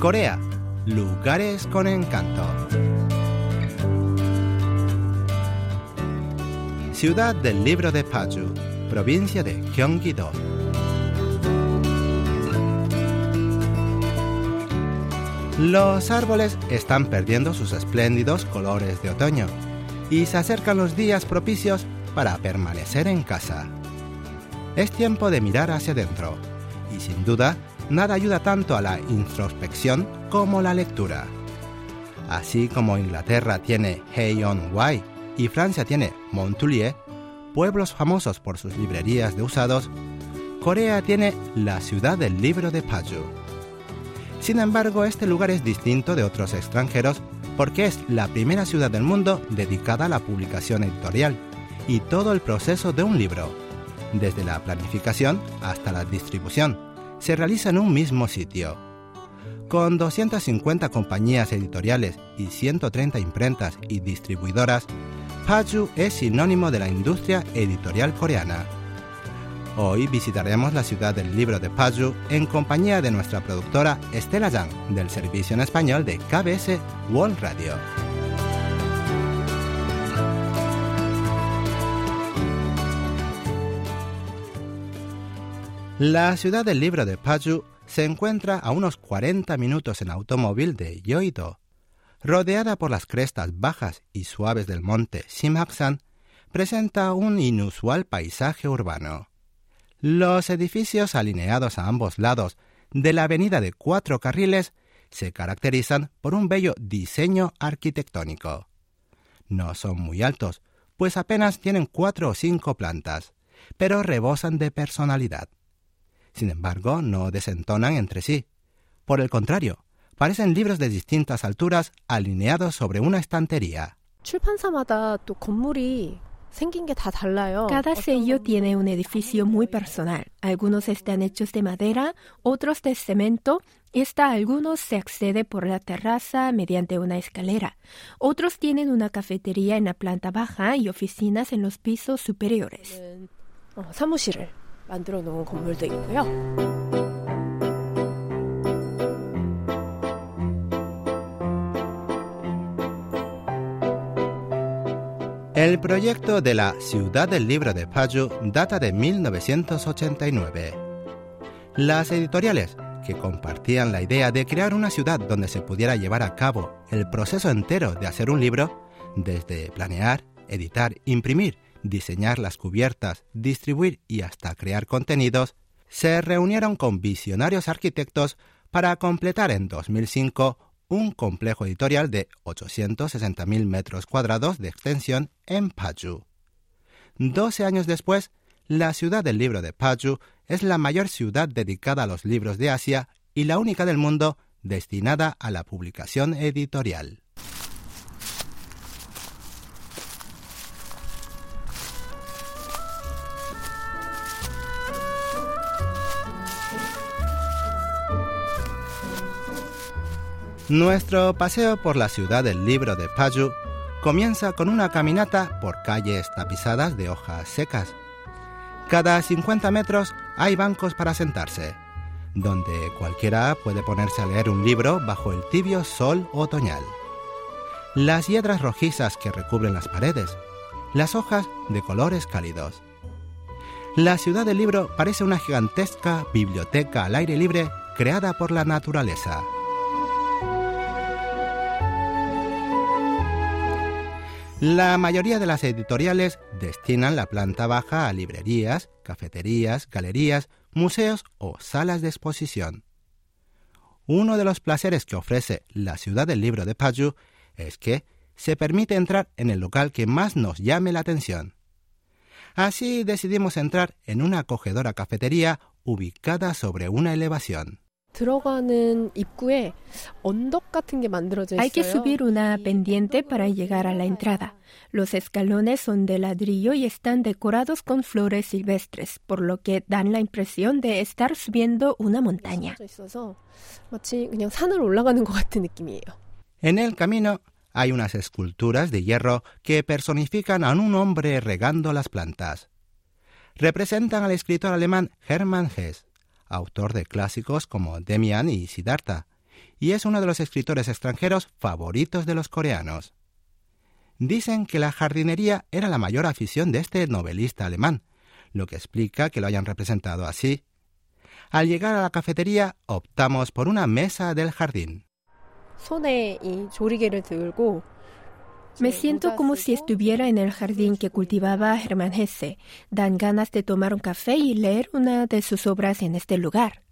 Corea, lugares con encanto. Ciudad del libro de Paju, provincia de Gyeonggi-do. Los árboles están perdiendo sus espléndidos colores de otoño y se acercan los días propicios para permanecer en casa. Es tiempo de mirar hacia adentro y sin duda nada ayuda tanto a la introspección como la lectura. Así como Inglaterra tiene Hay-on-Wye y Francia tiene Montpellier, pueblos famosos por sus librerías de usados, Corea tiene la ciudad del libro de Paju. Sin embargo, este lugar es distinto de otros extranjeros porque es la primera ciudad del mundo dedicada a la publicación editorial y todo el proceso de un libro, desde la planificación hasta la distribución, se realiza en un mismo sitio. Con 250 compañías editoriales y 130 imprentas y distribuidoras, Paju es sinónimo de la industria editorial coreana. Hoy visitaremos la ciudad del libro de Paju en compañía de nuestra productora Estela Yang del servicio en español de KBS World Radio. La ciudad del libro de Paju se encuentra a unos 40 minutos en automóvil de Yoido, rodeada por las crestas bajas y suaves del monte Simhaksan, presenta un inusual paisaje urbano. Los edificios alineados a ambos lados de la avenida de cuatro carriles se caracterizan por un bello diseño arquitectónico. No son muy altos, pues apenas tienen cuatro o cinco plantas, pero rebosan de personalidad. Sin embargo, no desentonan entre sí. Por el contrario, parecen libros de distintas alturas alineados sobre una estantería. Cada sello tiene un edificio muy personal. Algunos están hechos de madera, otros de cemento y hasta algunos se accede por la terraza mediante una escalera. Otros tienen una cafetería en la planta baja y oficinas en los pisos superiores. El proyecto de la Ciudad del Libro de Paju data de 1989. Las editoriales que compartían la idea de crear una ciudad donde se pudiera llevar a cabo el proceso entero de hacer un libro, desde planear, editar, imprimir, diseñar las cubiertas, distribuir y hasta crear contenidos, se reunieron con visionarios arquitectos para completar en 2005 un complejo editorial de 860.000 metros cuadrados de extensión en Paju. Doce años después, la ciudad del libro de Paju es la mayor ciudad dedicada a los libros de Asia y la única del mundo destinada a la publicación editorial. Nuestro paseo por la ciudad del libro de Paju comienza con una caminata por calles tapizadas de hojas secas. Cada 50 metros hay bancos para sentarse, donde cualquiera puede ponerse a leer un libro bajo el tibio sol otoñal. Las hiedras rojizas que recubren las paredes, las hojas de colores cálidos. La ciudad del libro parece una gigantesca biblioteca al aire libre creada por la naturaleza. La mayoría de las editoriales destinan la planta baja a librerías, cafeterías, galerías, museos o salas de exposición. Uno de los placeres que ofrece la ciudad del libro de Paju es que se permite entrar en el local que más nos llame la atención. Así decidimos entrar en una acogedora cafetería ubicada sobre una elevación. Hay que subir una pendiente para llegar a la entrada. Los escalones son de ladrillo y están decorados con flores silvestres, por lo que dan la impresión de estar subiendo una montaña. En el camino hay unas esculturas de hierro que personifican a un hombre regando las plantas. Representan al escritor alemán Hermann Hesse autor de clásicos como Demian y Siddhartha, y es uno de los escritores extranjeros favoritos de los coreanos. Dicen que la jardinería era la mayor afición de este novelista alemán, lo que explica que lo hayan representado así. Al llegar a la cafetería optamos por una mesa del jardín. Me siento como si estuviera en el jardín que cultivaba Hermann Hesse. Dan ganas de tomar un café y leer una de sus obras en este lugar.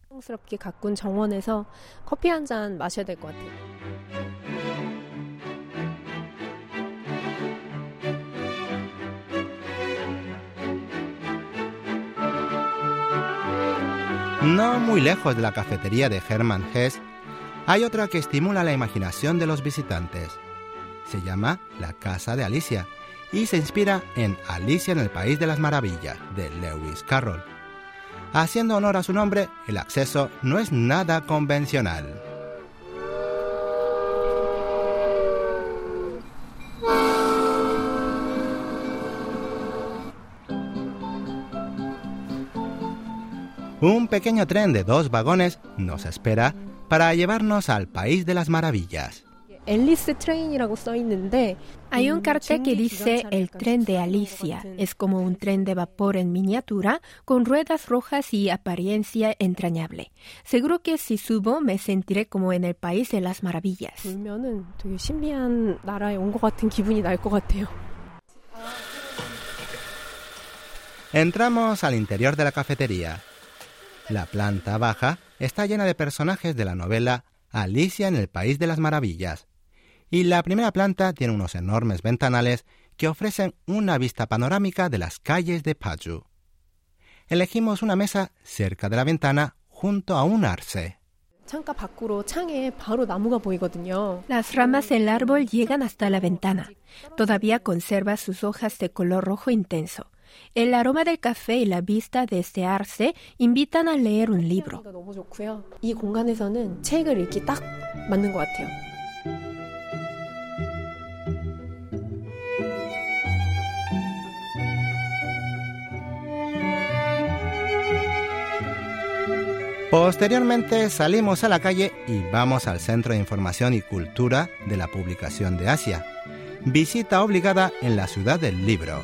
No muy lejos de la cafetería de Hermann Hesse, hay otra que estimula la imaginación de los visitantes. Se llama La Casa de Alicia y se inspira en Alicia en el País de las Maravillas de Lewis Carroll. Haciendo honor a su nombre, el acceso no es nada convencional. Un pequeño tren de dos vagones nos espera para llevarnos al País de las Maravillas. Hay un cartel que dice el tren de Alicia. Es como un tren de vapor en miniatura con ruedas rojas y apariencia entrañable. Seguro que si subo me sentiré como en el país de las maravillas. Entramos al interior de la cafetería. La planta baja está llena de personajes de la novela Alicia en el País de las Maravillas, y la primera planta tiene unos enormes ventanales que ofrecen una vista panorámica de las calles de Paju. Elegimos una mesa cerca de la ventana junto a un arce. Las ramas del árbol llegan hasta la ventana. Todavía conserva sus hojas de color rojo intenso. El aroma del café y la vista de este arce invitan a leer un libro. Posteriormente salimos a la calle y vamos al Centro de Información y Cultura de la Publicación de Asia. Visita obligada en la ciudad del libro.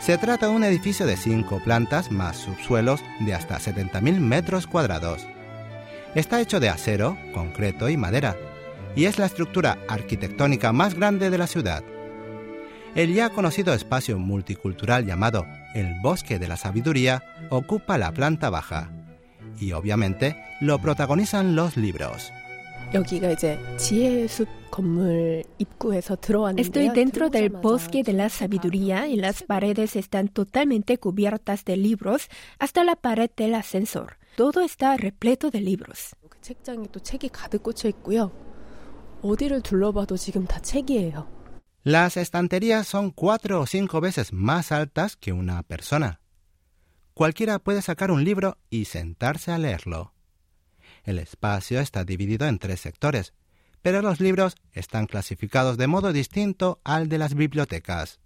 Se trata de un edificio de cinco plantas más subsuelos de hasta 70.000 metros cuadrados. Está hecho de acero, concreto y madera, y es la estructura arquitectónica más grande de la ciudad. El ya conocido espacio multicultural llamado el Bosque de la Sabiduría ocupa la planta baja y obviamente lo protagonizan los libros. Estoy dentro del bosque de la sabiduría y las paredes están totalmente cubiertas de libros hasta la pared del ascensor. Todo está repleto de libros. Las estanterías son cuatro o cinco veces más altas que una persona cualquiera puede sacar un libro y sentarse a leerlo. El espacio está dividido en tres sectores, pero los libros están clasificados de modo distinto al de las bibliotecas.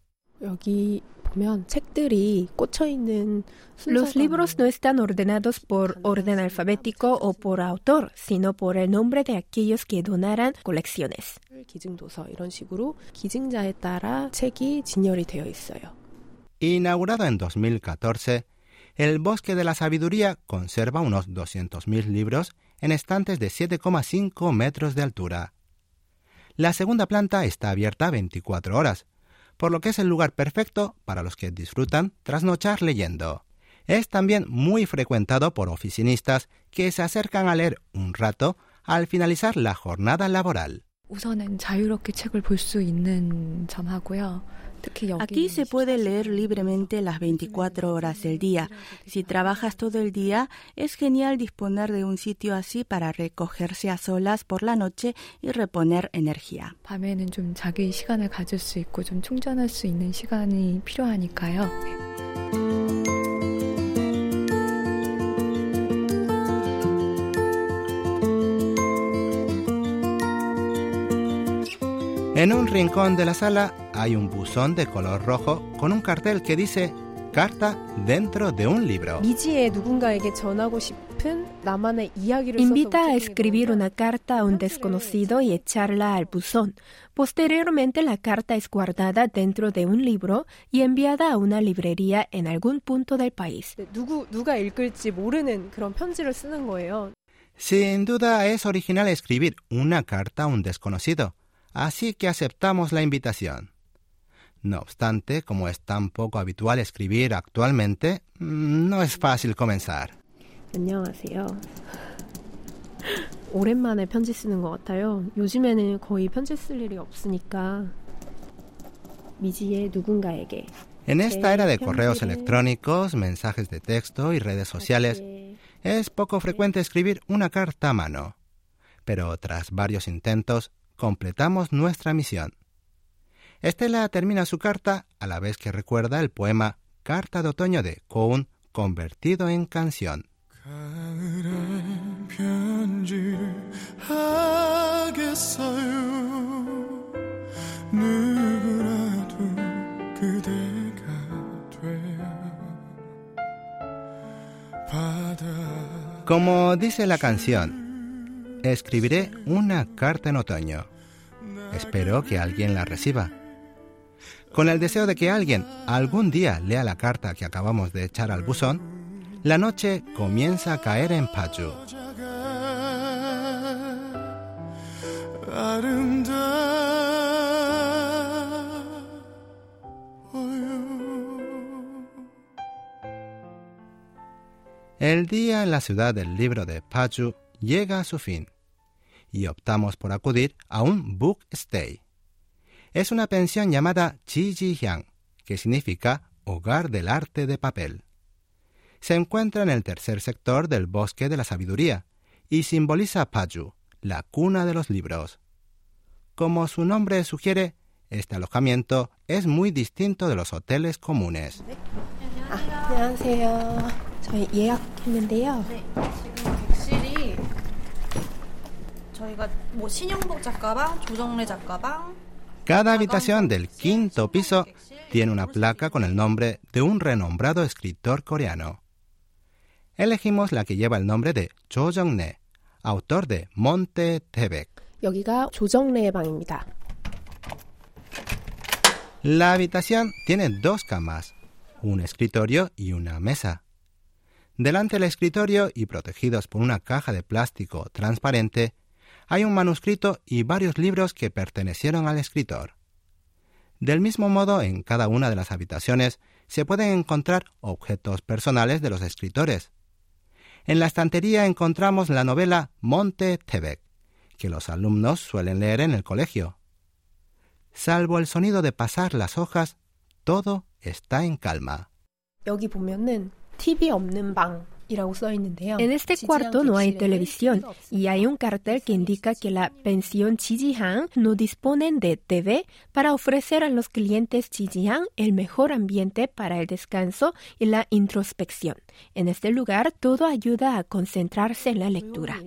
Los libros no están ordenados por orden alfabético o por autor, sino por el nombre de aquellos que donaran colecciones. Inaugurado en 2014, el Bosque de la Sabiduría conserva unos 200.000 libros en estantes de 7,5 metros de altura. La segunda planta está abierta 24 horas, por lo que es el lugar perfecto para los que disfrutan trasnochar leyendo. Es también muy frecuentado por oficinistas que se acercan a leer un rato al finalizar la jornada laboral. Aquí se puede leer libremente las 24 horas del día. Si trabajas todo el día, es genial disponer de un sitio así para recogerse a solas por la noche y reponer energía. En un rincón de la sala hay un buzón de color rojo con un cartel que dice carta dentro de un libro. Invita a escribir una carta a un desconocido y echarla al buzón. Posteriormente la carta es guardada dentro de un libro y enviada a una librería en algún punto del país. Sin duda es original escribir una carta a un desconocido, así que aceptamos la invitación. No obstante, como es tan poco habitual escribir actualmente, mm, no es fácil comenzar. 안녕하세요. 오랜만에 편지 쓰는 것 같아요. 요즘에는 거의 편지 쓸 일이 없으니까 미지의 누군가에게 En esta era de correos electrónicos, mensajes de texto y redes sociales, es poco frecuente escribir una carta a mano. Pero tras varios intentos, completamos nuestra misión. Estela termina su carta a la vez que recuerda el poema Carta de Otoño de Koun convertido en canción. Como dice la canción, escribiré una carta en otoño. Espero que alguien la reciba. Con el deseo de que alguien algún día lea la carta que acabamos de echar al buzón, la noche comienza a caer en Paju. El día en la ciudad del libro de Paju llega a su fin y optamos por acudir a un book stay es una pensión llamada Chi-Ji-Hyang, que significa Hogar del Arte de Papel. Se encuentra en el tercer sector del Bosque de la Sabiduría y simboliza Paju, la cuna de los libros. Como su nombre sugiere, este alojamiento es muy distinto de los hoteles comunes. Cada habitación del quinto piso tiene una placa con el nombre de un renombrado escritor coreano. Elegimos la que lleva el nombre de Cho Jong-ne, autor de Monte Tebek. La habitación tiene dos camas, un escritorio y una mesa. Delante del escritorio y protegidos por una caja de plástico transparente hay un manuscrito y varios libros que pertenecieron al escritor. Del mismo modo, en cada una de las habitaciones se pueden encontrar objetos personales de los escritores. En la estantería encontramos la novela Monte Tebek, que los alumnos suelen leer en el colegio. Salvo el sonido de pasar las hojas, todo está en calma. En este cuarto no hay televisión y hay un cartel que indica que la pensión Chijihan no disponen de TV para ofrecer a los clientes Chijihan el mejor ambiente para el descanso y la introspección. En este lugar todo ayuda a concentrarse en la lectura.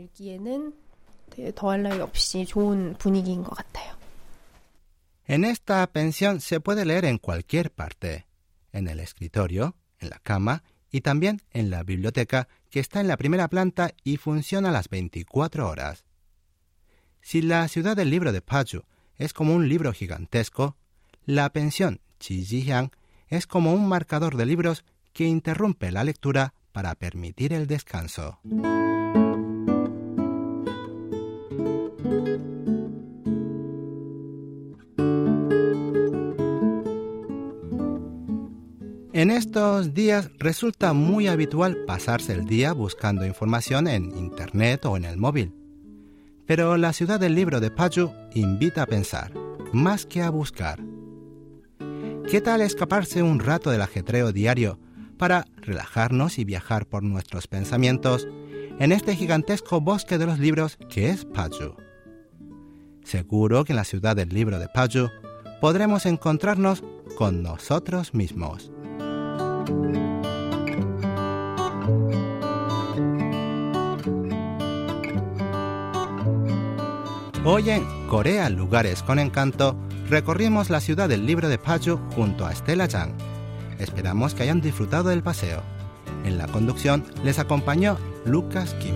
En esta pensión se puede leer en cualquier parte, en el escritorio, en la cama y también en la biblioteca que está en la primera planta y funciona las 24 horas. Si la ciudad del libro de Paju es como un libro gigantesco, la pensión Chijihyang es como un marcador de libros que interrumpe la lectura para permitir el descanso. En estos días resulta muy habitual pasarse el día buscando información en Internet o en el móvil. Pero la ciudad del libro de Paju invita a pensar, más que a buscar. ¿Qué tal escaparse un rato del ajetreo diario para relajarnos y viajar por nuestros pensamientos en este gigantesco bosque de los libros que es Paju? Seguro que en la ciudad del libro de Paju podremos encontrarnos con nosotros mismos. Hoy en Corea Lugares con Encanto recorrimos la ciudad del libro de Paju junto a Stella Chang. Esperamos que hayan disfrutado del paseo. En la conducción les acompañó Lucas Kim.